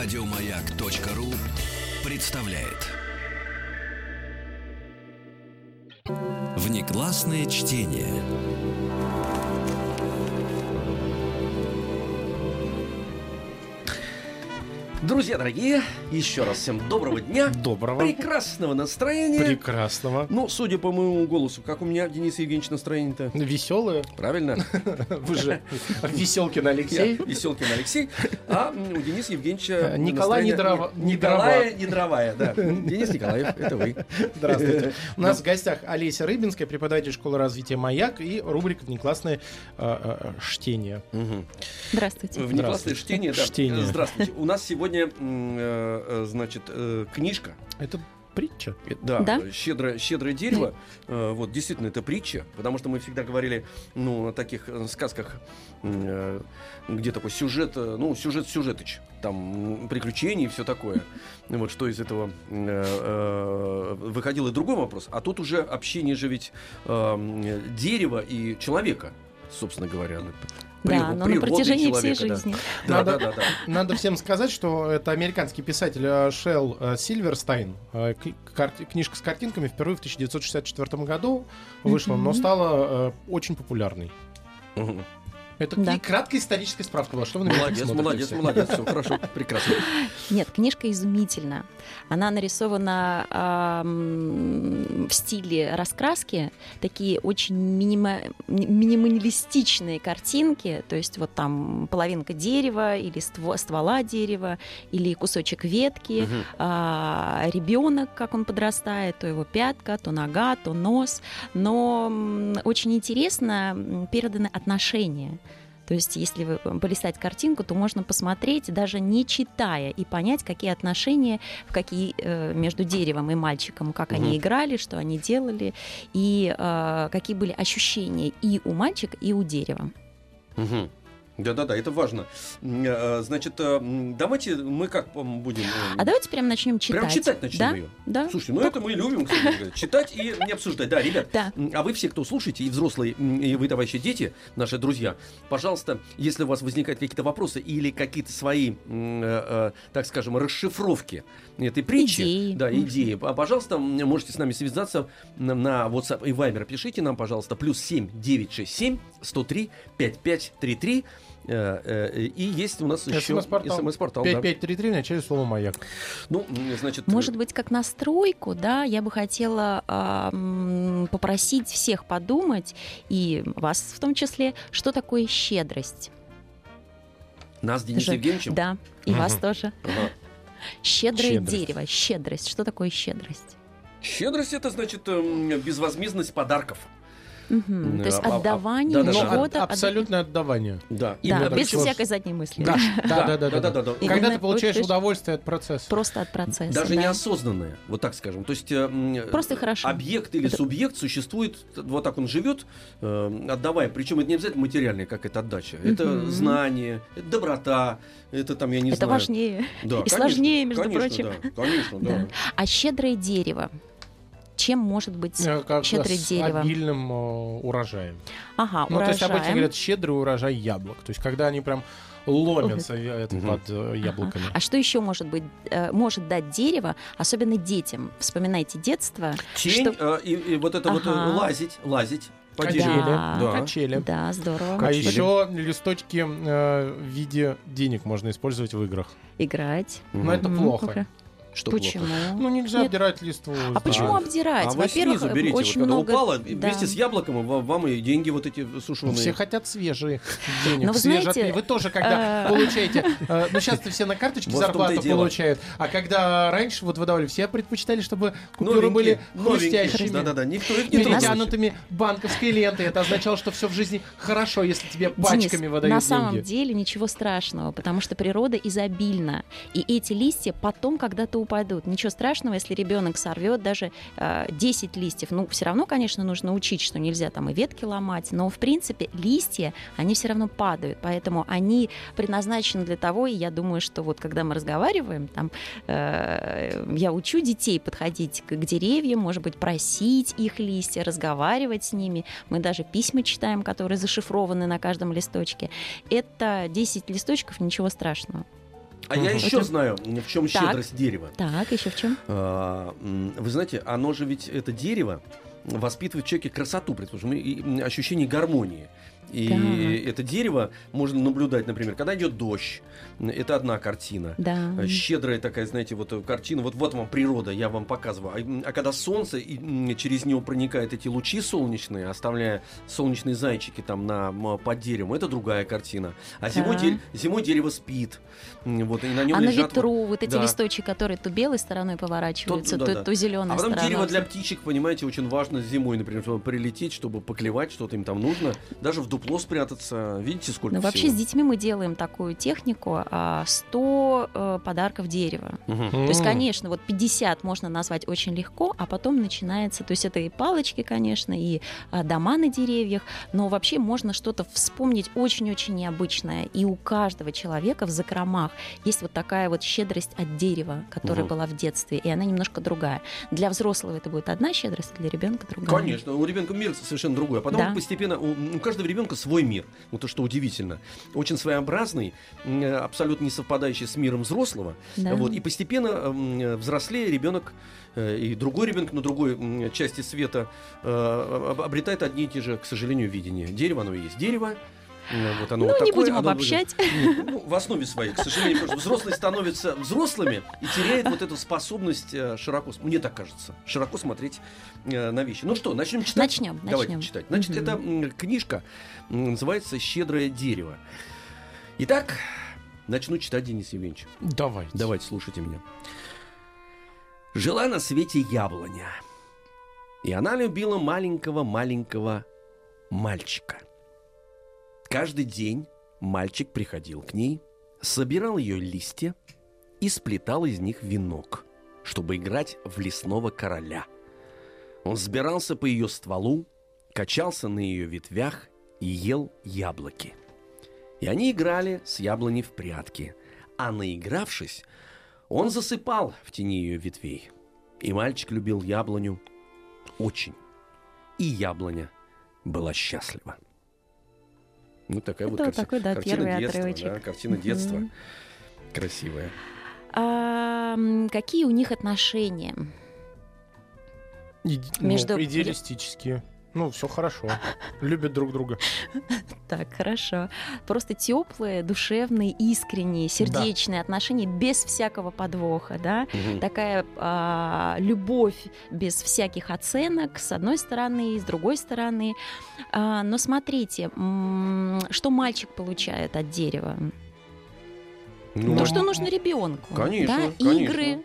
Радиомаяк.ру представляет Внеклассное чтение. Друзья дорогие, еще раз всем доброго дня. Доброго. Прекрасного настроения. Прекрасного. Ну, судя по моему голосу, как у меня, Денис Евгеньевич, настроение-то? Веселые. Правильно? Вы же Веселкин Алексей. Веселкин Алексей, а у Дениса Евгеньевича... Э, Николай Недрова- Николая Недровая, да. Денис Николаев, это вы. Здравствуйте. У нас в гостях Олеся Рыбинская, преподаватель школы развития «Маяк» и рубрика «Внеклассное э, э, чтение». Мгм. Здравствуйте. Внеклассное чтение, да. Чтение. Здравствуйте. У нас сегодня, м, э, э, значит, э, книжка. Это притча. Да, Да? щедрое, щедрое дерево. Э, Вот, действительно, это притча, потому что мы всегда говорили, ну, о таких сказках, э, где такой сюжет, ну, сюжет сюжетыч, там приключения и все такое. Вот что из этого э, э, выходил и другой вопрос. А тут уже общение же ведь э, дерева и человека, собственно говоря. ну, Да, при- но на природы протяжении всей человека, да. жизни. Да, Надо- да, да, да. Надо всем сказать, что это американский писатель э, Шелл э, Сильверстайн. Э, Книжка с картинками впервые в 1964 году вышла, но стала очень популярной. Это Да. краткая историческая справка была. Что вы на меня Молодец, смотрите молодец, все? молодец, все хорошо, прекрасно. Нет, книжка изумительна. Она нарисована в стиле раскраски, такие очень минима- ми- минималистичные картинки, то есть вот там половинка дерева или ство- ствола дерева или кусочек ветки, Мгм. ребенок, как он подрастает, то его пятка, то нога, то нос. Но очень интересно переданы отношения. То есть, если вы полистать картинку, то можно посмотреть, даже не читая, и понять, какие отношения в какие, э, между деревом и мальчиком, как Мгм. они играли, что они делали, и э, какие были ощущения и у мальчика, и у дерева. Мгм. Да-да-да, это важно. М, э, Значит, э, давайте мы как будем... э, А давайте прям начнем читать. Прям читать начнем да? ее. Да. Слушайте, ну это мы любим, кстати говоря. Читать и не обсуждать. Да, ребят, Да. а вы все, кто слушаете, и взрослые, и вы, товарищи дети, наши друзья, пожалуйста, если у вас возникают какие-то вопросы или какие-то свои, э, э, так скажем, расшифровки этой притчи, Идеи. да, идеи, а, пожалуйста, можете с нами связаться на, на WhatsApp и Viber. Пишите нам, пожалуйста, плюс 7 967 103 5533. Э, э, И есть у нас еще СМС-портал. смс-портал. да. 5533 в начале слова «Маяк». Ну, значит, Может быть, как настройку, да, я бы хотела м, попросить всех подумать, и вас в том числе, что такое щедрость. нас с Денисом Же- Евгеньевичем. Да, и вас Мгм. тоже. Ага. Щедрое Щедрость. дерево, щедрость. Что такое щедрость? Щедрость это значит эм, безвозмездность подарков. Да, То есть а- а- отдавание да, да, да. от- чего-то. от- абсолютное отдавание. Да, Да, без так. всякой задней мысли. Да, да, да, да, да, да, да, да. И Когда ты получаешь удовольствие от процесса. Просто от процесса. Даже да. неосознанное, вот так скажем. То есть э, м, Просто хорошо. объект или Это- субъект существует, вот так он живет, э, отдавая. Причем это не обязательно материальная как это отдача. Это знание, это доброта, это там, я не Это знаю. важнее. Да, и конечно, сложнее, между конечно, прочим. Да, конечно. Да. А щедрое дерево. Чем может быть Э, как щедрое с дерево? обильным э, урожаем. Ага, Ну, то есть обычно урожаем. говорят щедрый урожай яблок. То есть когда они прям ломятся э, это, Мгм. под э, яблоками. А что еще может быть, э, может дать дерево, особенно детям? Вспоминайте детство. Тень Что- э, и, и вот это вот э, Ага. лазить, лазить по Качели. Да. Да. Качели. Да, здорово. А Качели. еще листочки э, в виде денег можно использовать в играх. Играть. Но это Мгм, плохо. Что Почему? Ну, нельзя Нет. обдирать листву. А почему А, обдирать? А вы Во-первых, снизу берите, очень вот когда много... упало, да. вместе с яблоком ва- вам и деньги вот эти сушеные. Все хотят свежие денег. Но вы свежие знаете, отпи- Вы тоже, когда э, получаете... э, Ну, сейчас-то все на карточке зарплату получают. А когда раньше вот выдавали, все предпочитали, чтобы купюры были хрустящими. Да-да-да, никто их не перетянутыми банковской лентой. Это означало, что все в жизни хорошо, если тебе пачками выдают на самом деле ничего страшного, потому что природа изобильна. И эти листья потом когда-то упадут. Ничего страшного, если ребенок сорвет даже э, 10 листьев. Ну, все равно, конечно, нужно учить, что нельзя там и ветки ломать, но, в принципе, листья, они все равно падают. Поэтому они предназначены для того, и я думаю, что вот когда мы разговариваем, там, э, я учу детей подходить к, к деревьям, может быть, просить их листья, разговаривать с ними. Мы даже письма читаем, которые зашифрованы на каждом листочке. Это 10 листочков, ничего страшного. А я Мгм. еще Это- знаю, в чем Так. щедрость дерева. Так, еще в чем? А, Вы знаете, оно же ведь, это дерево, воспитывает в человеке красоту, предположим, и, и, м, ощущение гармонии. И Так. это дерево можно наблюдать, например, когда идет дождь, это одна картина. Да. Э, Щедрая такая, знаете, вот э, картина. Вот, вот вам природа, я вам показываю. А, а когда солнце, и через него проникают эти лучи солнечные, оставляя солнечные зайчики там на, под деревом, это другая картина. А зимой, Да. де- зимой дерево спит. Вот, и на нем А на лежат вот- ветру вот эти да. листочки, которые то белой стороной поворачиваются, да, то, да. то зеленой А потом стороной. дерево для птичек, понимаете, очень важно зимой, например, чтобы прилететь, чтобы поклевать, что-то им там нужно. Даже в дупло спрятаться. Видите, сколько Ну, вообще с детьми мы делаем такую технику а, 100 э, подарков дерева. Мгм. То есть, конечно, вот 50 можно назвать очень легко, а потом начинается, то есть это и палочки, конечно, и а, дома на деревьях, но вообще можно что-то вспомнить очень-очень необычное. И у каждого человека в закромах есть вот такая вот щедрость от дерева, которая Мгм. была в детстве, и она немножко другая. Для взрослого это будет одна щедрость, а для ребенка другая. Конечно, у ребенка мир совершенно другой. А потом Да. постепенно у, у каждого ребенка свой мир. Вот то, что удивительно. Очень своеобразный, абсолютно не совпадающий с миром взрослого. Да. Вот, и постепенно взрослее ребенок э, и другой ребенок на другой части света э, об- обретает одни и те же, к сожалению, видения. Дерево, оно и есть дерево. Э, Вот оно Ну, вот не такое, будем оно обобщать. Нет, ну, в основе своей, к сожалению, потому что взрослые становятся взрослыми и теряют вот эту способность э, широко, мне так кажется, широко смотреть э, на вещи. Ну что, начнем читать? Начнем, Давайте начнем. читать. Значит, это м, книжка называется «Щедрое дерево». Итак, начну читать, Денис Евгеньевич. Давайте. Давайте, слушайте меня. Жила на свете яблоня. И она любила маленького-маленького мальчика. Каждый день мальчик приходил к ней, собирал ее листья и сплетал из них венок, чтобы играть в лесного короля. Он взбирался по ее стволу, качался на ее ветвях и ел яблоки. И они играли с яблоней в прятки, а наигравшись, он засыпал в тени ее ветвей. И мальчик любил яблоню очень. И яблоня была счастлива. Ну, такая вот Это вот карти- такой, да, картина первый детства, отрывочек. да, картина детства. Красивая. А, какие у них отношения? Иди- Между- ну, идеалистические. Ну, все хорошо. Любят друг друга. Так, хорошо. Просто теплые, душевные, искренние, сердечные отношения без всякого подвоха, да? Мгм. Такая а, любовь без всяких оценок, с одной стороны, и с другой стороны. А, но смотрите, что мальчик получает от дерева? Ну, То, что нужно ребенку. Конечно, да? конечно.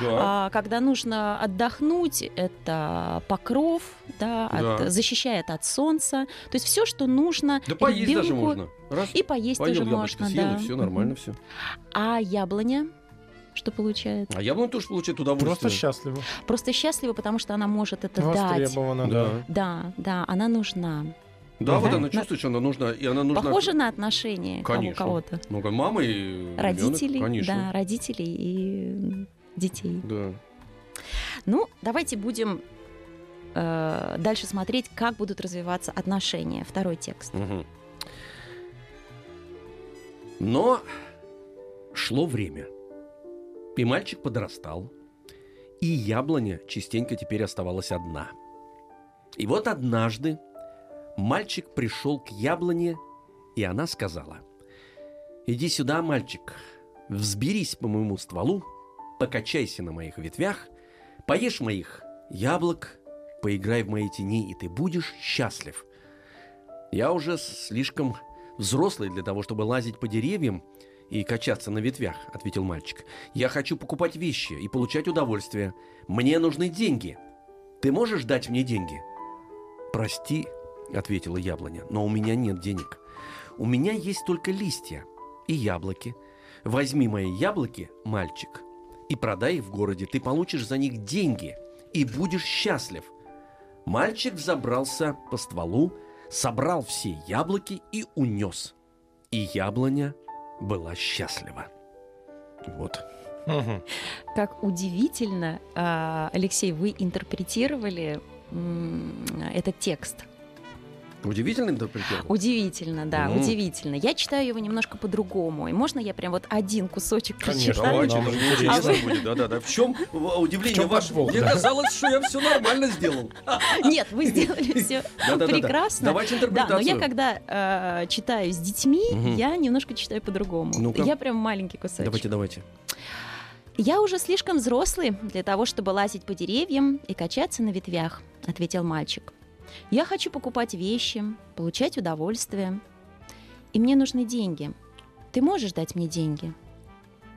Да. А, когда нужно отдохнуть, это покров, да, от- Да. защищает от солнца. То есть все, что нужно Да поесть даже ребенку, можно. Раз, И поесть поел тоже можно, съел, да. и все нормально все. А яблоня что получает? А яблоня тоже получает удовольствие. Просто счастливы. Просто счастлива, потому что она может это дать. Востребовано, да. Да. Да, она нужна. Да, вот Да. она чувствует, что она нужна, и она нужна. Похоже на отношения Конечно. кого-то. Ну, как мама и ребенок, Родителей, конечно. да, родителей и детей. Да. Ну, давайте будем э, дальше смотреть, как будут развиваться отношения. Второй текст. Мгм. Но шло время, и мальчик подрастал, и яблоня частенько теперь оставалась одна. И вот однажды мальчик пришел к яблоне, и она сказала, «Иди сюда, мальчик, взберись по моему стволу, покачайся на моих ветвях, поешь моих яблок, поиграй в моей тени, и ты будешь счастлив». Я уже слишком взрослый для того, чтобы лазить по деревьям и качаться на ветвях, ответил мальчик. Я хочу покупать вещи и получать удовольствие. Мне нужны деньги. Ты можешь дать мне деньги? Прости, ответила яблоня, но у меня нет денег. У меня есть только листья и яблоки. Возьми мои яблоки, мальчик, и продай их в городе. Ты получишь за них деньги и будешь счастлив. Мальчик забрался по стволу, собрал все яблоки и унес. И яблоня была счастлива. Вот. Как удивительно, а, Алексей, вы интерпретировали этот текст. Удивительно интерпретировал. Удивительно, да, Мгм. удивительно. Я читаю его немножко по-другому. И можно я прям вот один кусочек Конечно, прочитаю? Интересно интересно. будет. Да-да-да. В чем удивление В чем ваше? подвох, Мне да. казалось, что я все нормально сделал. Нет, вы сделали все прекрасно. Давайте Да, но интерпретацию. я когда э, читаю с детьми, я немножко читаю по-другому. Я прям маленький кусочек. Давайте, давайте. Я уже слишком взрослый для того, чтобы лазить по деревьям и качаться на ветвях, ответил мальчик. Я хочу покупать вещи, получать удовольствие. И мне нужны деньги. Ты можешь дать мне деньги?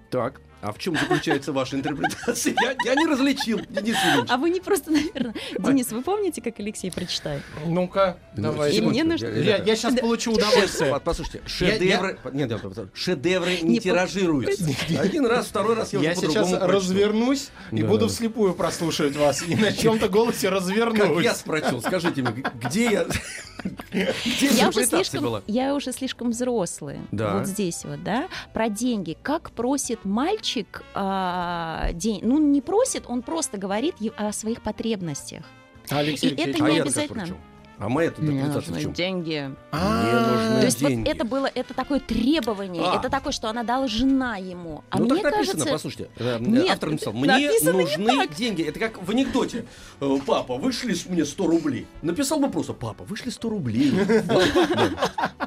Так, а в чем заключается ваша интерпретация? Я, я не различил, Денис Ильич. А вы не просто, наверное... Денис, вы помните, как Алексей прочитает? Ну-ка, давай. И мне нужно- Я, я сейчас получу удовольствие. По- Послушайте, шедевры... Нет, нет, нет, шедевры не, Не по- тиражируются. Один раз, второй раз я, Я сейчас развернусь и Да, буду да. вслепую прослушивать вас. И на чем-то голосе Как развернусь. я спросил, скажите мне, где я... Я уже, слишком, я уже слишком взрослый. Да. Вот здесь вот, да. Про деньги. Как просит мальчик а, день? Ну, не просит, он просто говорит о своих потребностях. Алексей И это Алексеевич, А не как обязательно. А моя Мне интерпретация в нужны чем? деньги. А, Мне нужны То есть вот деньги. это было, это такое требование, А. это такое, что она должна ему. А ну мне так написано, кажется, послушайте. э, Нет, автор написал, мне написано не нужны деньги. Это как в анекдоте. Э, Папа, вышли с мне 100 рублей. Написал бы просто, папа, вышли 100 рублей.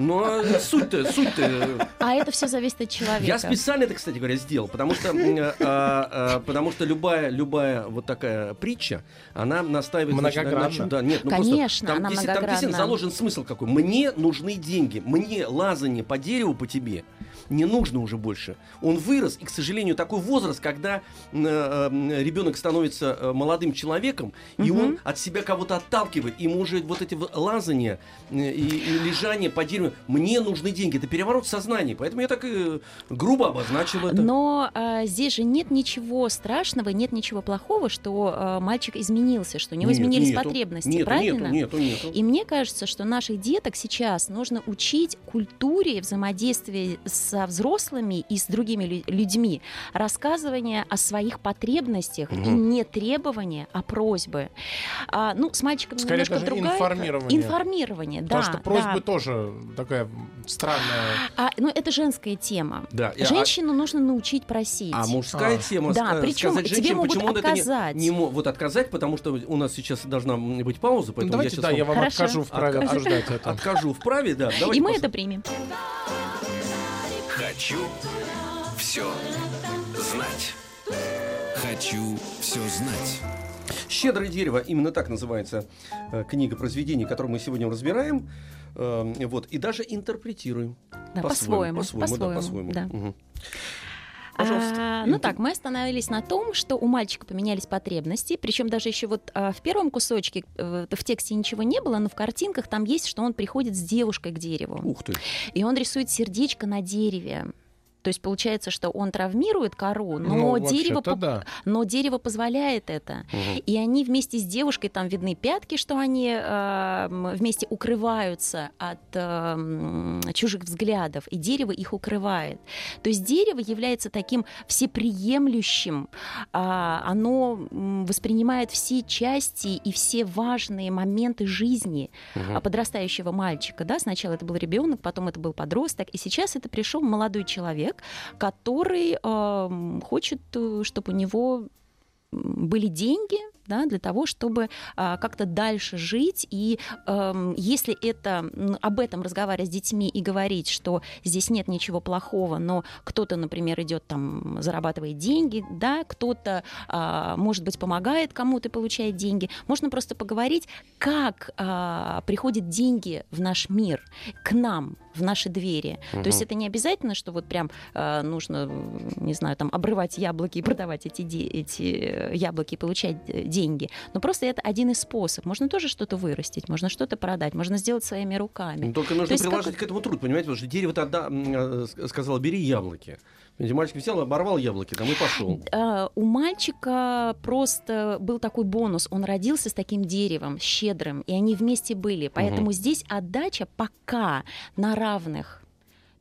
Ну, а суть-то, суть-то... а это все зависит от человека. Я специально это, кстати говоря, сделал, потому что, м, э, а, а, потому что любая, любая вот такая притча, она настаивает значит, на- на Многогранна. чём- да, нет, ну просто Конечно, там, она если- там действительно заложен смысл какой. Мне нужны деньги, мне лазание по дереву по тебе не нужно уже больше. Он вырос, и, к сожалению, такой возраст, когда ребенок становится э, молодым человеком, и Мгм. он от себя кого-то отталкивает, и ему уже вот эти лазания э, и, и лежание по дереву, мне нужны деньги. Это переворот сознания, поэтому я так и грубо обозначил это. Но а, здесь же нет ничего страшного, нет ничего плохого, что а, мальчик изменился, что у него Нет, изменились нету, потребности, нету, правильно? Нету, нету, нету. И мне кажется, что наших деток сейчас нужно учить культуре взаимодействия со взрослыми и с другими лю- людьми, рассказывание о своих потребностях и Мгм. не требования, а просьбы. А, ну, с мальчиками Скорее немножко даже другая. информирование. Информирование, Потому да. что просьбы да. тоже такая странная. А, ну, это женская тема. Да, и- а- Женщину нужно научить просить. А мужская А. тема Да, ска- причем сказать тебе женщине, могут почему не- отказать. не, мо- вот отказать, потому что у нас сейчас должна быть пауза, Ну, поэтому давайте, я сейчас да, я вам Хорошо. откажу в праве Откажу. обсуждать это. откажу в праве, да. и давайте мы послушаем. это примем. Хочу все знать. Хочу все знать. «Щедрое дерево» именно так называется э, книга произведений, которую мы сегодня разбираем, э, вот и даже интерпретируем. Да, по-своему. по-своему, да, по-своему. да. Мгм. Пожалуйста. А, ну так, мы остановились на том, что у мальчика поменялись потребности, причем даже еще вот а, в первом кусочке э, в тексте ничего не было, но в картинках там есть, что он приходит с девушкой к дереву, Ух ты. и он рисует сердечко на дереве. То есть получается, что он травмирует кору, но, Ну, дерево, по- да. но дерево позволяет это. Мгм. И они вместе с девушкой, там видны пятки, что они э, вместе укрываются от э, чужих взглядов, и дерево их укрывает. То есть дерево является таким всеприемлющим, а, оно воспринимает все части и все важные моменты жизни а, подрастающего мальчика. Да? Сначала это был ребенок, потом это был подросток, и сейчас это пришел молодой человек, который эм, хочет, чтобы у него были деньги да, для того, чтобы а, как-то дальше жить. И эм, если это об этом разговаривать с детьми и говорить, что здесь нет ничего плохого, но кто-то, например, идет там, зарабатывает деньги, да, кто-то, а, может быть, помогает кому-то, получает деньги, можно просто поговорить, как а, приходят деньги в наш мир, к нам, в наши двери. То есть это не обязательно, что вот прям а, нужно, не знаю, там обрывать яблоки и продавать эти, эти э, яблоки и получать э, деньги. Но просто это один из способов. Можно тоже что-то вырастить, можно что-то продать, можно сделать своими руками. Ну, Только нужно как- приложить к этому труд, понимаете, потому что дерево тогда э, сказала, бери яблоки. Понимаете, Мальчик взял, оборвал яблоки, там и пошел. А, У мальчика просто был такой бонус. Он родился с таким деревом, щедрым, и они вместе были. Поэтому здесь отдача пока на равных.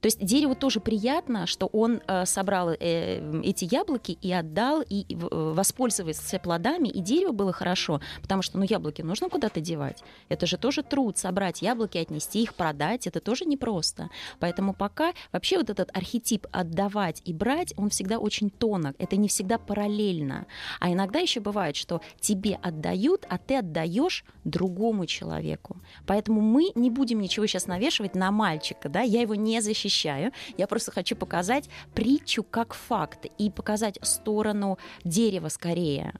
То есть дереву тоже приятно, что он э, собрал э, эти яблоки и отдал, и э, воспользовался плодами, и дереву было хорошо, потому что, ну, яблоки нужно куда-то девать. Это же тоже труд, собрать яблоки, отнести их, продать, это тоже непросто. Поэтому пока вообще вот этот архетип отдавать и брать, он всегда очень тонок, это не всегда параллельно. А иногда еще бывает, что тебе отдают, а ты отдаешь другому человеку. Поэтому мы не будем ничего сейчас навешивать на мальчика, да, я его не защищаю защищаю. Я просто хочу показать притчу как факт и показать сторону дерева скорее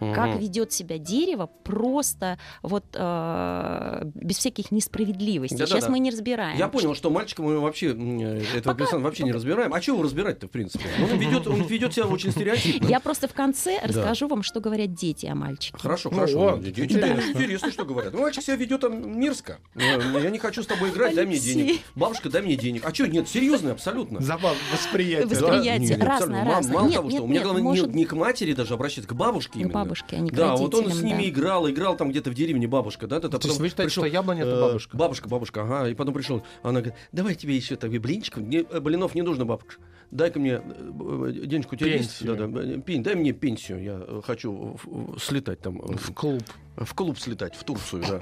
угу. как ведет себя дерево просто вот э, без всяких несправедливостей. Да, Сейчас да, да. мы не разбираем. Я понял, что мальчика мы вообще этого Пока... вообще не разбираем. А чего разбирать-то в принципе? Он ведет, он ведет себя очень стереотипно. Я просто в конце расскажу вам, что говорят дети о мальчике. Хорошо, ну, хорошо. Дети да. интересно, что говорят. Ну, мальчик себя ведет мерзко. Я не хочу с тобой играть, дай мне денег. Бабушка, дай мне денег. А что, нет, серьезно, абсолютно. Забавно, восприятие. Восприятие, разное, разное. Мало того, что у меня главное не к матери даже обращаться, к бабушке именно бабушке, а не к Да, вот он с ними да. играл, играл там где-то в деревне бабушка, да? То есть вы считаете, что яблоня это бабушка? Бабушка, бабушка, ага. И потом пришел, она говорит, давай тебе еще так блинчиков, э, блинов не нужно, бабушка. Дай-ка мне э, денежку, у тебя пенсию. есть? Да, да, пень, дай мне пенсию, я хочу слетать там. В клуб. В клуб слетать, в Турцию, да.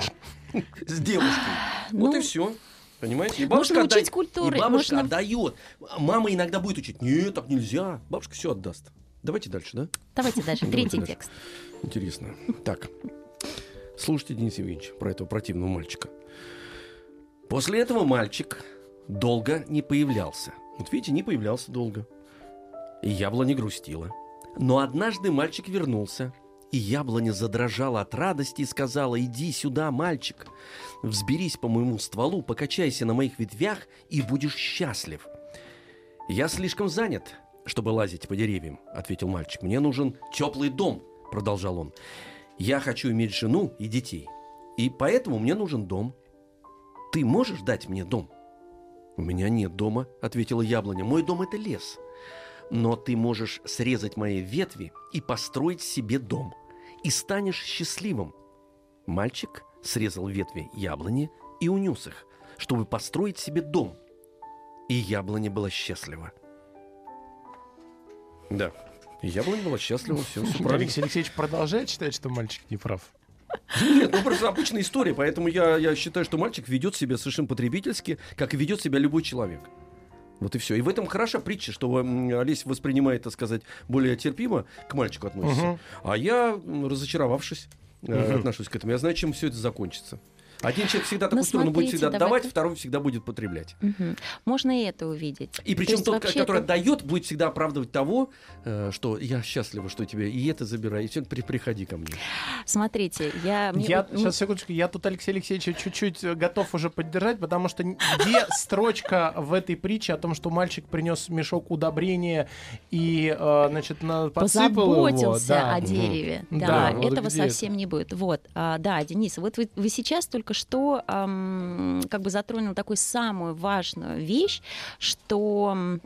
С девушкой. Вот и ну, все. Понимаете? И бабушка, Можно учить культуры. И бабушка отдает. Мама иногда будет учить. Нет, так нельзя. Бабушка все отдаст. Давайте дальше, да? Давайте дальше. Третий текст. Интересно. Так. Слушайте, Денис Евгеньевич, про этого противного мальчика. После этого мальчик долго не появлялся. Вот видите, не появлялся долго. И яблоня грустила. Но однажды мальчик вернулся, и яблоня задрожала от радости и сказала, «Иди сюда, мальчик, взберись по моему стволу, покачайся на моих ветвях, и будешь счастлив». «Я слишком занят, чтобы лазить по деревьям», — ответил мальчик. «Мне нужен теплый дом, продолжал он, я хочу иметь жену и детей. И поэтому мне нужен дом. Ты можешь дать мне дом? У меня нет дома, ответила яблоня. Мой дом это лес. Но ты можешь срезать мои ветви и построить себе дом. И станешь счастливым. Мальчик срезал ветви яблони и унес их, чтобы построить себе дом. И яблоня была счастлива. Да. Яблонь была счастлива, все, все правильно. Алексей Алексеевич продолжает считать, что мальчик не прав. Нет, ну просто обычная история, поэтому я, я считаю, что мальчик ведет себя совершенно потребительски, как и ведет себя любой человек. Вот и все. И в этом хороша притча, что Олесь воспринимает, так сказать, более терпимо к мальчику относится. Угу. А я, разочаровавшись, угу. отношусь к этому. Я знаю, чем все это закончится. Один человек всегда так устроен, он будет всегда давайте... давать, второй всегда будет потреблять. Угу. Можно и это увидеть. И причем То тот, который это... дает, будет всегда оправдывать того, э, что я счастлива, что тебе и это забирай, и все, при, приходи ко мне. Смотрите, я... я вот, сейчас, секундочку, я тут Алексей Алексеевича чуть-чуть готов уже поддержать, потому что где строчка в этой притче о том, что мальчик принес мешок удобрения и, э, значит, на, подсыпал Позаботился его, да. о дереве. Да, да вот этого совсем это? не будет. Вот, а, да, Денис, вот вы, вы сейчас только только что эм, как бы затронул такую самую важную вещь, что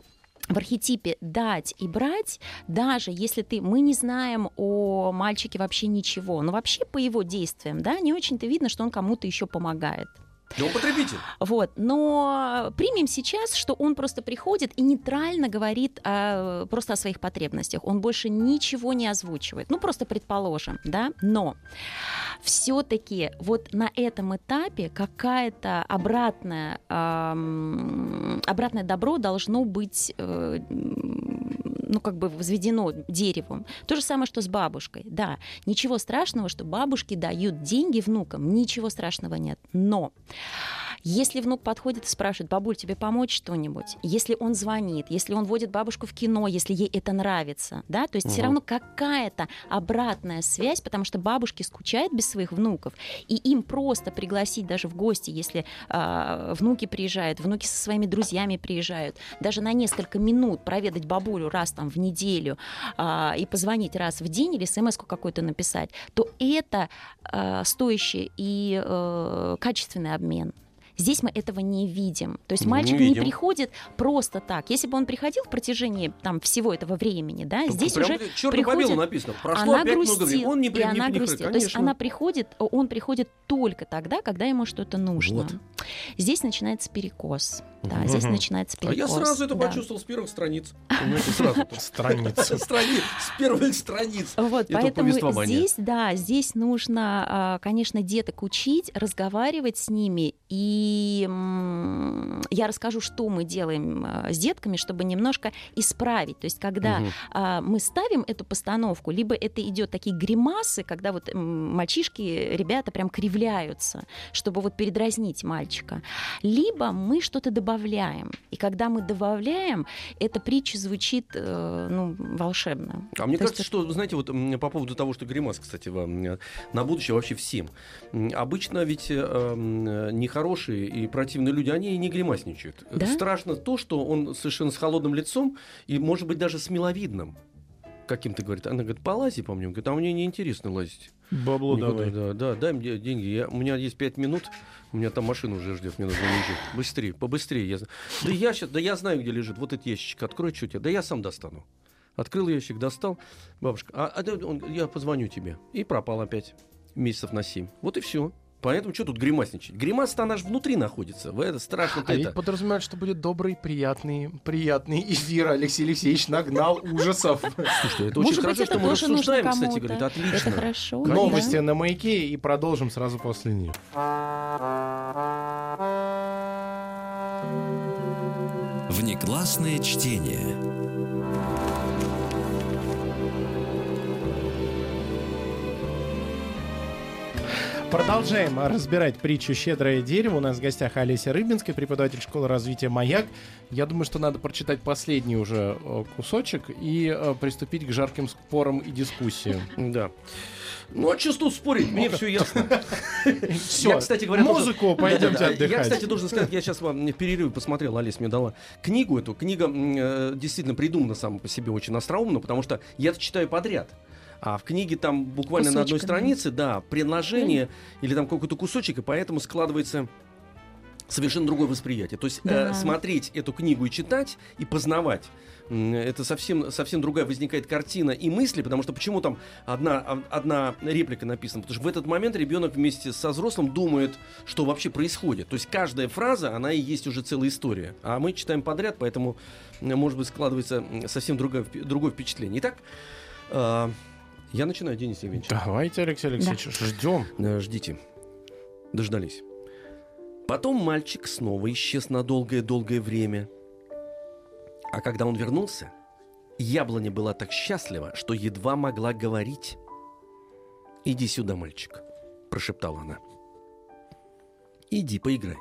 в архетипе дать и брать, даже если ты, мы не знаем о мальчике вообще ничего, но вообще по его действиям, да, не очень-то видно, что он кому-то еще помогает. Да он потребитель. Вот. Но примем сейчас, что он просто приходит и нейтрально говорит а, просто о своих потребностях. Он больше ничего не озвучивает. Ну, просто предположим, да. Но все-таки вот на этом этапе какая-то обратная, эм, обратное добро должно быть э, ну, как бы возведено деревом. То же самое, что с бабушкой. Да, ничего страшного, что бабушки дают деньги внукам, ничего страшного нет. Но если внук подходит и спрашивает, бабуль, тебе помочь что-нибудь? Если он звонит, если он водит бабушку в кино, если ей это нравится, да, то есть угу. все равно какая-то обратная связь, потому что бабушки скучают без своих внуков, и им просто пригласить даже в гости, если э, внуки приезжают, внуки со своими друзьями приезжают, даже на несколько минут проведать бабулю раз там в неделю э, и позвонить раз в день или смс какую-то написать, то это э, стоящий и э, качественный обмен. Здесь мы этого не видим. То есть мальчик не, не приходит просто так. Если бы он приходил в протяжении там, всего этого времени, да, Только здесь уже приходит... написано. Прошло она грустит, он не, и она не грустит. То есть она приходит, он приходит только тогда, когда ему что-то нужно. Вот. Здесь начинается перекос. Да, здесь Мгм. начинается А я перекос. сразу это Да. почувствовал с первых страниц. Со страниц, с первых страниц. Вот, поэтому здесь, да, здесь нужно, а, конечно, деток учить, разговаривать с ними. И я расскажу, что мы делаем а, с детками, чтобы немножко исправить. То есть, когда а, мы ставим эту постановку, либо это идет такие гримасы, когда вот мальчишки, ребята прям кривляются, чтобы вот передразнить мальчика. Либо мы что-то добавляем. И когда мы добавляем, эта притча звучит э, ну, волшебно. А мне То есть кажется, что, знаете, вот по поводу того, что гримас, кстати, вам на будущее вообще всем. Обычно ведь э, э, нехорошие и противные люди, они и не гримасничают. Да? Страшно то, что он совершенно с холодным лицом и, может быть, даже с миловидным. Каким-то говорит. Она говорит, полази по мне. Он говорит, а мне неинтересно лазить. Бабло Никуда, давай. Да, да, дай мне деньги. Я, у меня есть пять минут, у меня там машина уже ждет, мне нужно уезжать. Быстрее, побыстрее. Я, да, я щас, да я знаю, где лежит. Вот этот ящичек. Открой, что тебе. Да я сам достану. Открыл ящик, достал. Бабушка, а, а он- я позвоню тебе. И пропал опять. Месяцев на семь. Вот и все. Поэтому что тут гримасничать? Гримаса-то она же внутри находится. В это страшно А это. подразумевает, что будет добрый, приятный, приятный эфир. Алексей Алексеевич нагнал ужасов. Слушай, это Может очень быть, хорошо, это что мы рассуждаем, кстати, говорит, отлично. Это хорошо. Новости да. на маяке и продолжим сразу после них. Внеклассное чтение. Продолжаем разбирать притчу «Щедрое дерево». У нас в гостях Олеся Рыбинская, преподаватель школы развития «Маяк». Я думаю, что надо прочитать последний уже э, кусочек и э, приступить к жарким спорам и дискуссиям. Да. Ну, а что тут спорить? Мне все ясно. Все, Я, кстати говоря, музыку, пойдемте Да-да-да. отдыхать. Я, кстати, должен сказать, я сейчас вам в перерыве посмотрел, Олесь мне дала книгу эту. Книга э, действительно придумана сама по себе очень остроумно, потому что я читаю подряд. А в книге там буквально на одной Кусочками. странице, да, предложение или там какой-то кусочек, и поэтому складывается совершенно другое восприятие. То есть э, Да. смотреть эту книгу и читать, и познавать, это совсем, совсем другая возникает картина и мысли, потому что почему там одна, а- одна реплика написана? Потому что в этот момент ребенок вместе со взрослым думает, что вообще происходит. То есть каждая фраза, она и есть уже целая история. А мы читаем подряд, поэтому, может быть, складывается совсем другое, другое впечатление. Итак, э, я начинаю, Денис Евгеньевич. Давайте, Алексей Алексеевич, ждем. Э, Ждите. Дождались. Потом мальчик снова исчез на долгое-долгое время. А когда он вернулся, яблоня была так счастлива, что едва могла говорить. «Иди сюда, мальчик», — прошептала она. «Иди, поиграй».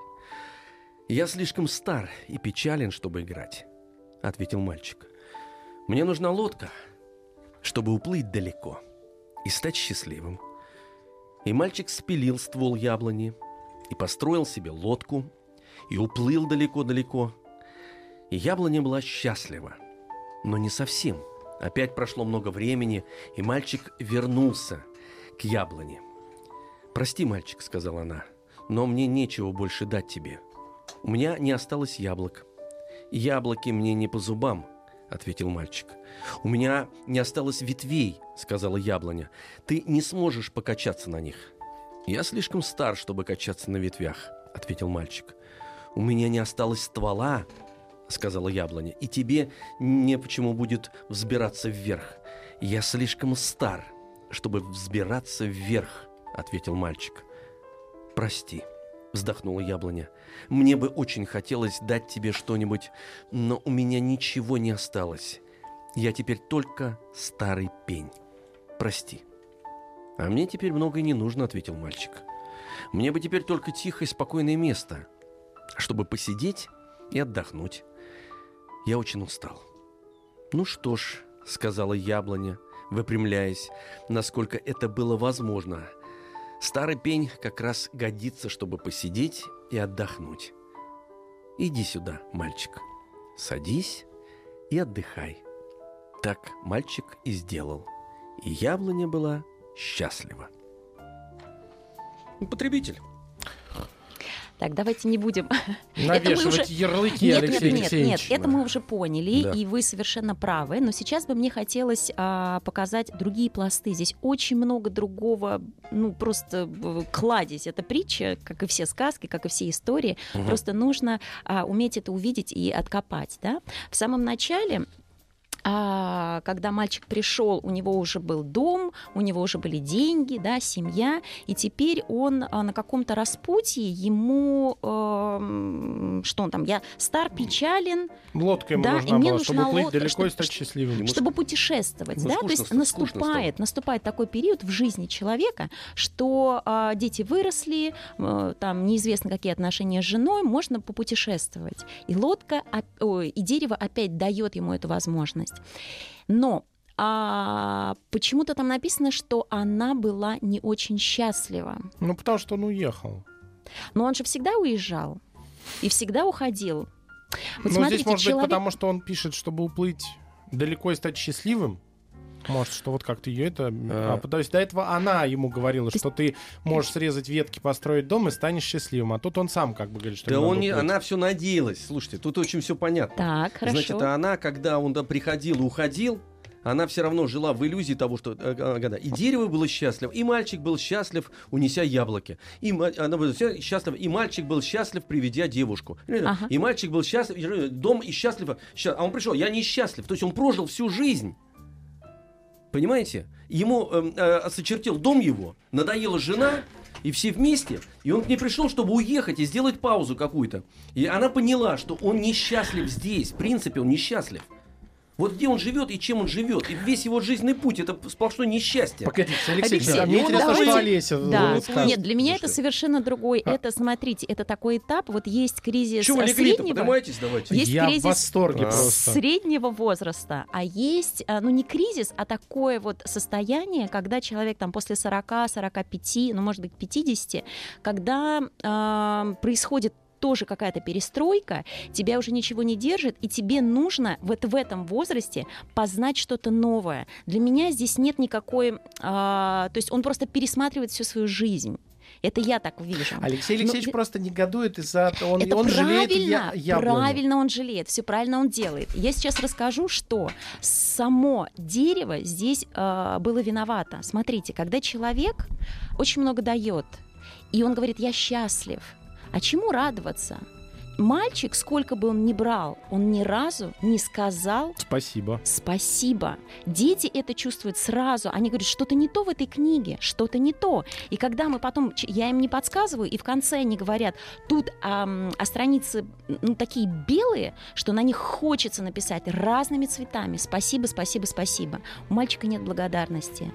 «Я слишком стар и печален, чтобы играть», — ответил мальчик. «Мне нужна лодка, чтобы уплыть далеко и стать счастливым». И мальчик спилил ствол яблони и построил себе лодку и уплыл далеко-далеко. И яблоня была счастлива, но не совсем. Опять прошло много времени, и мальчик вернулся к яблоне. «Прости, мальчик», — сказала она, — «но мне нечего больше дать тебе. У меня не осталось яблок». «Яблоки мне не по зубам», — ответил мальчик. «У меня не осталось ветвей», — сказала яблоня. «Ты не сможешь покачаться на них». «Я слишком стар, чтобы качаться на ветвях», — ответил мальчик. «У меня не осталось ствола», — сказала яблоня, «и тебе не почему будет взбираться вверх. Я слишком стар, чтобы взбираться вверх», — ответил мальчик. «Прости», — вздохнула яблоня. «Мне бы очень хотелось дать тебе что-нибудь, но у меня ничего не осталось. Я теперь только старый пень. Прости». «А мне теперь многое не нужно», — ответил мальчик. «Мне бы теперь только тихое, спокойное место, чтобы посидеть и отдохнуть. Я очень устал». «Ну что ж», — сказала яблоня, выпрямляясь, насколько это было возможно. «Старый пень как раз годится, чтобы посидеть и отдохнуть. Иди сюда, мальчик. Садись и отдыхай». Так мальчик и сделал. И яблоня была счастлива. Потребитель. Так, давайте не будем. Навешивать уже- ярлыки, Нет, Алексей нет, нет, нет, это мы уже поняли, Да. и вы совершенно правы. Но сейчас бы мне хотелось а, показать другие пласты. Здесь очень много другого, ну просто э, кладезь. Это притча, как и все сказки, как и все истории. Мгм. Просто нужно а, уметь это увидеть и откопать. Да? В самом начале когда мальчик пришел, у него уже был дом, у него уже были деньги, да, семья, и теперь он а, на каком-то распутье, ему, эм, что он там, я стар, печален, Лодка ему Да, нужна была, нужна чтобы лодка, далеко чтоб- и стать счастливым. Чтобы путешествовать, Ну, да, то есть наступает, наступает такой период в жизни человека, что а, дети выросли, э, там неизвестно какие отношения с женой, можно попутешествовать, и лодка, оп- ой, и дерево опять дает ему эту возможность, но а, почему-то там написано, что она была не очень счастлива. Ну, потому что он уехал. Но он же всегда уезжал и всегда уходил. Вот Но смотрите, здесь, может человек... быть, потому что он пишет, чтобы уплыть далеко и стать счастливым. Может, что вот как-то ее это... А. А, то есть до этого она ему говорила, что ты можешь срезать ветки, построить дом и станешь счастливым. А тут он сам как бы говорит, что Да он не, она все надеялась. Слушайте, тут очень все понятно. Так, хорошо. Значит, а она, когда он да, приходил и уходил, она все равно жила в иллюзии того, что э, э, когда и дерево было счастливо, и мальчик был счастлив, унеся яблоки. И она была счастлива, и мальчик был счастлив, приведя девушку. Ага. И мальчик был счастлив, и дом и счастлив. А он пришел, я несчастлив. То есть он прожил всю жизнь. Понимаете? Ему э, э, сочертил дом его, надоела жена, и все вместе. И он к ней пришел, чтобы уехать и сделать паузу какую-то. И она поняла, что он несчастлив здесь. В принципе, он несчастлив. Вот где он живет и чем он живет. И весь его жизненный путь это сплошное несчастье. Погодите, Алексей, Алексей, а мне ну, интересно, давайте- что Олеся Да, э, скажет. нет, для меня Ну это совершенно другой. А. Это, смотрите, это такой этап. Вот есть кризис Чего э, среднего, Поднимайтесь давайте. Есть Я кризис в восторге А. просто. среднего возраста, а есть, а, ну не кризис, а такое вот состояние, когда человек там после 40, 45, ну может быть 50, когда а, происходит тоже какая-то перестройка, тебя уже ничего не держит, и тебе нужно вот в этом возрасте познать что-то новое. Для меня здесь нет никакой... а, то есть он просто пересматривает всю свою жизнь. Это я так вижу. Алексей Алексеевич и- просто негодует из-за... Он, это он жалеет правильно, я, яблоню. правильно он жалеет, все правильно он делает. Я сейчас расскажу, что само дерево здесь э, было виновато. Смотрите, когда человек очень много дает, и он говорит, я счастлив, а чему радоваться? Мальчик, сколько бы он ни брал, он ни разу не сказал Спасибо. Спасибо. Дети это чувствуют сразу. Они говорят, что-то не то в этой книге, что-то не то. И когда мы потом, я им не подсказываю, и в конце они говорят, тут ам, а страницы ну, такие белые, что на них хочется написать разными цветами. Спасибо, спасибо, спасибо. У мальчика нет благодарности.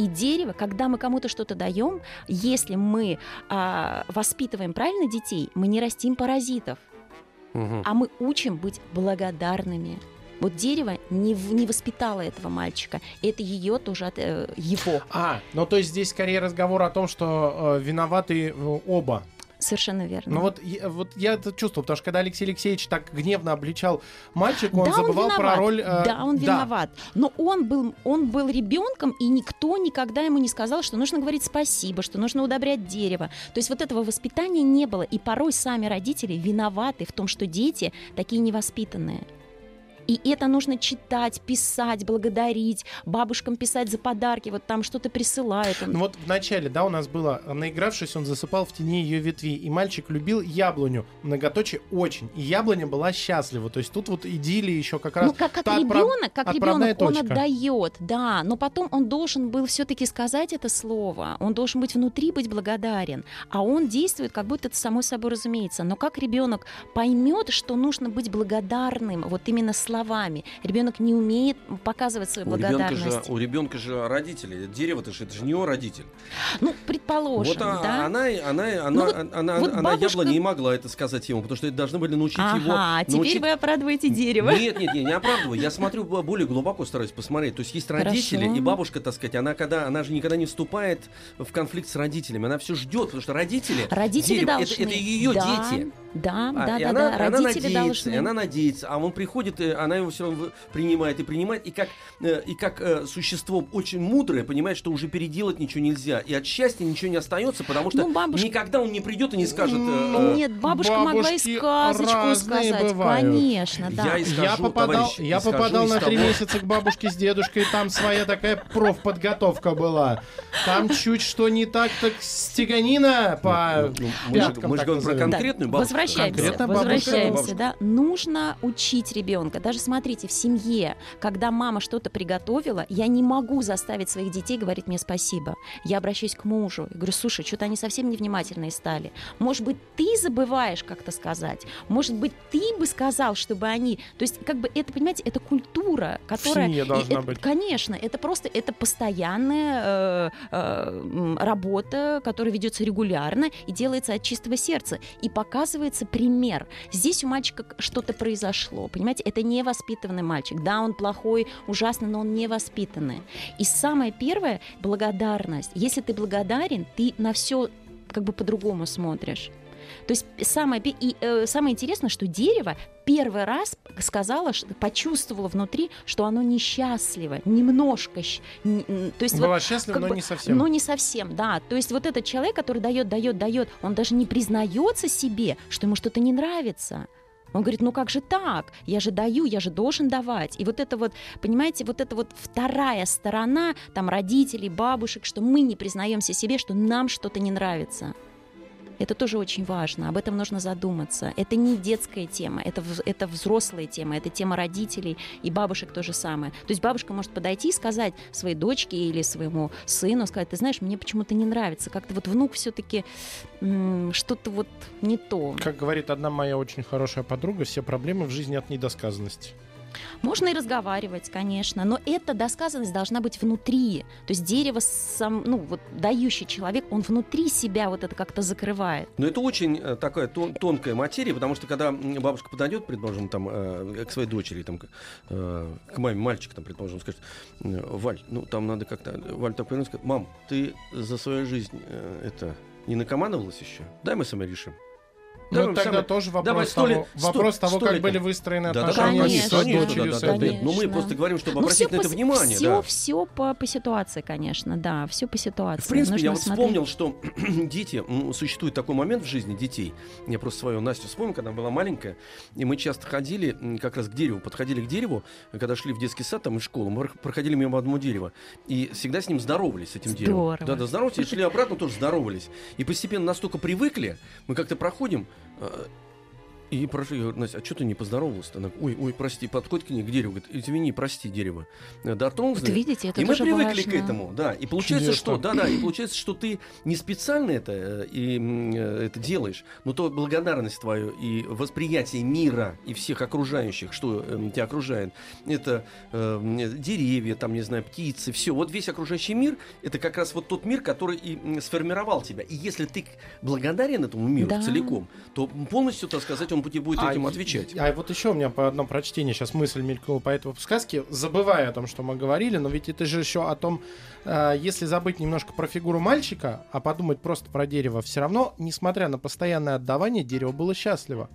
И дерево, когда мы кому-то что-то даем, если мы а, воспитываем правильно детей, мы не растим паразитов Мгм. а мы учим быть благодарными. Вот дерево не, в- не воспитало этого мальчика. Это ее тоже от э, его. А, ну то есть здесь скорее разговор о том, что э, виноваты э, оба. Совершенно верно. Ну вот, я- вот я это чувствовал, потому что когда Алексей Алексеевич так гневно обличал мальчика, он да, забывал он про роль... э, да, он виноват. Но он был, он был ребенком, и никто никогда ему не сказал, что нужно говорить спасибо, что нужно удобрять дерево. То есть вот этого воспитания не было. И порой сами родители виноваты в том, что дети такие невоспитанные. И это нужно читать, писать, благодарить, бабушкам писать за подарки, вот там что-то присылают. Он- Ну вот в начале, да, у нас было, наигравшись, он засыпал в тени ее ветви, и мальчик любил яблоню, многоточие очень, и яблоня была счастлива, то есть тут вот идиллия еще как раз... Ну, как, отправ- ребенок, как ребенок, он точка. отдает, да, но потом он должен был все-таки сказать это слово, он должен быть внутри, быть благодарен, а он действует, как будто это само собой разумеется. Но как ребенок поймет, что нужно быть благодарным, вот именно словами? Ребенок не умеет показывать свою У ребенка, же, благодарность. у ребенка же родители. Дерево-то же это же не его родитель. Ну, предположим, вот а- да. она, она, она, Ну вот- она, она, вот она бабушка- яблоня не могла это сказать ему, потому что должны были научить его. Ага, теперь научить- вы оправдываете дерево. Нет, нет, нет, не оправдываю. Я смотрю бо- более глубоко, стараюсь посмотреть. То есть есть Хорошо. родители, и бабушка, так сказать, она когда, она же никогда не вступает в конфликт с родителями. Она все ждет, потому что родители, Родители дерево, это- должны. это, ее да, дети. Да, А, да, да, она, да. она Родители надеется, должны. она надеется, а он приходит, она его все равно принимает и принимает, и как, э, и как э, существо очень мудрое понимает, что уже переделать ничего нельзя, и от счастья ничего не остается, потому что Ну, бабушка- никогда он не придет и не скажет... э, Ну, Нет, бабушка могла и сказочку сказать. бывают. Конечно, да. Я исхожу, я попадал, товарищи, я попадал на три месяца к бабушке с дедушкой, там своя такая профподготовка была. Там чуть что не так, так стеганина по Ну, мы же, пяткам, мы же так говорим про конкретную Да, бабушку. Возвращаемся, Конкретно возвращаемся, Бабушка. да. Нужно учить ребенка. Даже смотрите, в семье, когда мама что-то приготовила, я не могу заставить своих детей говорить мне спасибо. Я обращаюсь к мужу и говорю, слушай, что-то они совсем невнимательные стали. Может быть, ты забываешь как-то сказать. Может быть, ты бы сказал, чтобы они... То есть, как бы это, понимаете, это культура, которая... семье и должна это- быть. Конечно, это просто, это постоянная э, э, работа, которая ведется регулярно и делается от чистого сердца. И показывается пример. Здесь у мальчика что-то произошло, понимаете? Это невоспитанный мальчик. Да, он плохой, ужасный, но он невоспитанный. И самое первое — благодарность. Если ты благодарен, ты на все как бы по-другому смотришь. То есть самое, и, э, самое интересное, что дерево первый раз сказала, что, почувствовала внутри, что оно несчастливо, немножко. щ- н- н- То есть вот Была счастлива, как но бы- не совсем. но не совсем, да. То есть вот этот человек, который дает, дает, дает, он даже не признается себе, что ему что-то не нравится. Он говорит, ну как же так? Я же даю, я же должен давать. И вот это вот, понимаете, вот это вот вторая сторона, там, родителей, бабушек, что мы не признаемся себе, что нам что-то не нравится. Это тоже очень важно, об этом нужно задуматься. Это не детская тема, это, это взрослая тема, это тема родителей и бабушек то же самое. То есть бабушка может подойти и сказать своей дочке или своему сыну, сказать, ты знаешь, мне почему-то не нравится, как-то вот внук все-таки что-то вот не то. Как говорит одна моя очень хорошая подруга, все проблемы в жизни от недосказанности. Можно и разговаривать, конечно, но эта досказанность должна быть внутри. То есть дерево, сам, ну вот дающий человек, он внутри себя вот это как-то закрывает. Но это очень э, такая тон- тонкая материя, потому что когда бабушка подойдет, предположим, там, э, к своей дочери, там, к, э, к маме мальчика, там, предположим, скажет, э, Валь, ну там надо как-то, Валь так повернется, скажет, мам, ты за свою жизнь э, это не накомандовалась еще? Дай мы сами решим. Ну, Давай тогда сами- тоже давай вопрос лет- того, сто- вопрос того сто как лет были выстроены Да, да, отношения конечно, с конечно, дочерью, да, да, да, этой. да. Но мы просто говорим, чтобы Ну, обратить на это по, внимание. все, да. все по, по ситуации, конечно, да, все по ситуации. В принципе, Нужно я вот смотреть. вспомнил, что дети, существует такой момент в жизни детей. Я просто свою Настю вспомнил, когда она была маленькая, и мы часто ходили как раз к дереву, подходили к дереву, когда шли в детский сад там и в школу, мы проходили мимо одного дерева, и всегда с ним здоровались, с этим деревом. Да, да, здоровались, и шли обратно, тоже здоровались. И постепенно настолько привыкли, мы как-то проходим, э, и прошу, я говорю, Настя, а что ты не поздоровалась-то? Она, ой, ой, прости, подходит к ней, к дереву, говорит, извини, прости, дерево. Э, Дотронулся, Вот видите, это и мы привыкли важно. к этому, да. И получается, Чудесно. что, да, да, и получается, что ты не специально это э, и э, это делаешь, но то благодарность твою и восприятие мира и всех окружающих, что э, тебя окружает, это э, м, деревья, там не знаю, птицы, все. Вот весь окружающий мир, это как раз вот тот мир, который и сформировал тебя. И если ты благодарен этому миру Да. целиком, то полностью, так сказать, он тебе будет этим А, отвечать. А вот еще у меня по одном прочтении сейчас мысль мелькнула по этой сказке, забывая о том, что мы говорили, но ведь это же еще о том, э, если забыть немножко про фигуру мальчика, а подумать просто про дерево, все равно, несмотря на постоянное отдавание, дерево было счастливо.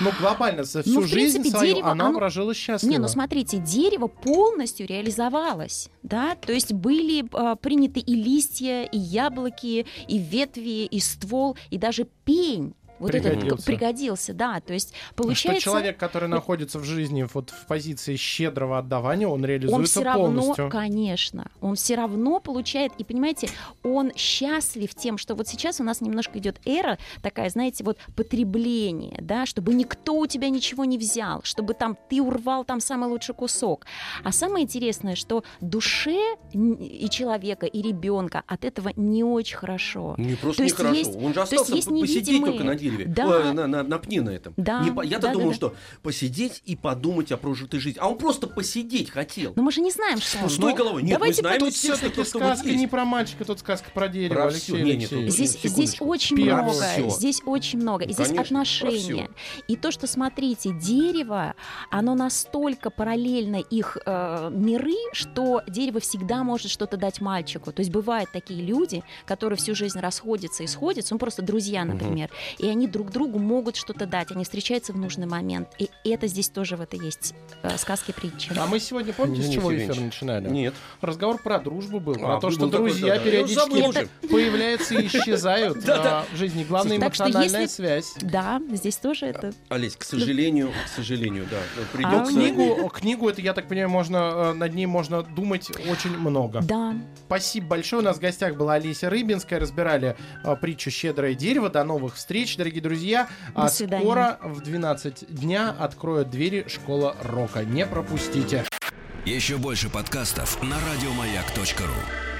Ну, глобально, за всю жизнь принципе, свою дерево, оно оно- прожила счастливо. Не, ну смотрите, дерево полностью реализовалось, да, то есть были а, приняты и листья, и яблоки, и ветви, и ствол, и даже пень. Вот этот Пригодился. к- пригодился, да. То есть Что получается, человек, который находится в жизни вот в позиции щедрого отдавания, он он реализуется все равно, полностью. конечно, он все равно получает, и понимаете, он счастлив тем, что вот сейчас у нас немножко идет эра такая, знаете, вот потребление, да, чтобы никто у тебя ничего не взял, чтобы там ты урвал там самый лучший кусок. А самое интересное, что душе и человека, и ребенка от этого не очень хорошо. Не просто То есть нехорошо. есть- Он же то есть остался есть посидеть невидимые. только на дереве. Да. Ой, на, на- на пне на этом. Да, Не Я-то да, думал, да, что посидеть и подумать о прожитой жизни. А он просто посидеть хотел. Но мы же не знаем, что он. Пустой головой. Нет, Давайте мы знаем Тут все-таки сказка не про мальчика, тут сказка про дерево, Про Алексей всё. Не, не, Алексеевич. Здесь, здесь очень Первое много, всё. здесь очень много. И здесь Конечно, про отношения. И то, что, смотрите, дерево, оно настолько параллельно их э, миры, что дерево всегда может что-то дать мальчику. То есть бывают такие люди, которые всю жизнь расходятся и сходятся, ну просто друзья, например, и они друг другу могут что-то дать, они встречаются в нужный момент. И это здесь тоже в этой есть э, сказки притчи. А мы сегодня, помните, с чего эфир начинали? Нет. Разговор про дружбу был, А, про то, был что такой, друзья периодически Ну, появляются и исчезают а, в жизни. Главное, эмоциональная связь. Да, здесь тоже это... Олесь, к сожалению, к сожалению, да. Ну, Придется... книгу, книгу, это, я так понимаю, можно э, над ней можно думать очень много. Да. Спасибо большое. У нас в гостях была Олеся Рыбинская. Разбирали э, притчу «Щедрое дерево». До новых встреч, дорогие друзья. До а свидания. скоро в 12 дня откроют двери школа рока. Не пропустите. Еще больше подкастов на радиомаяк.ру.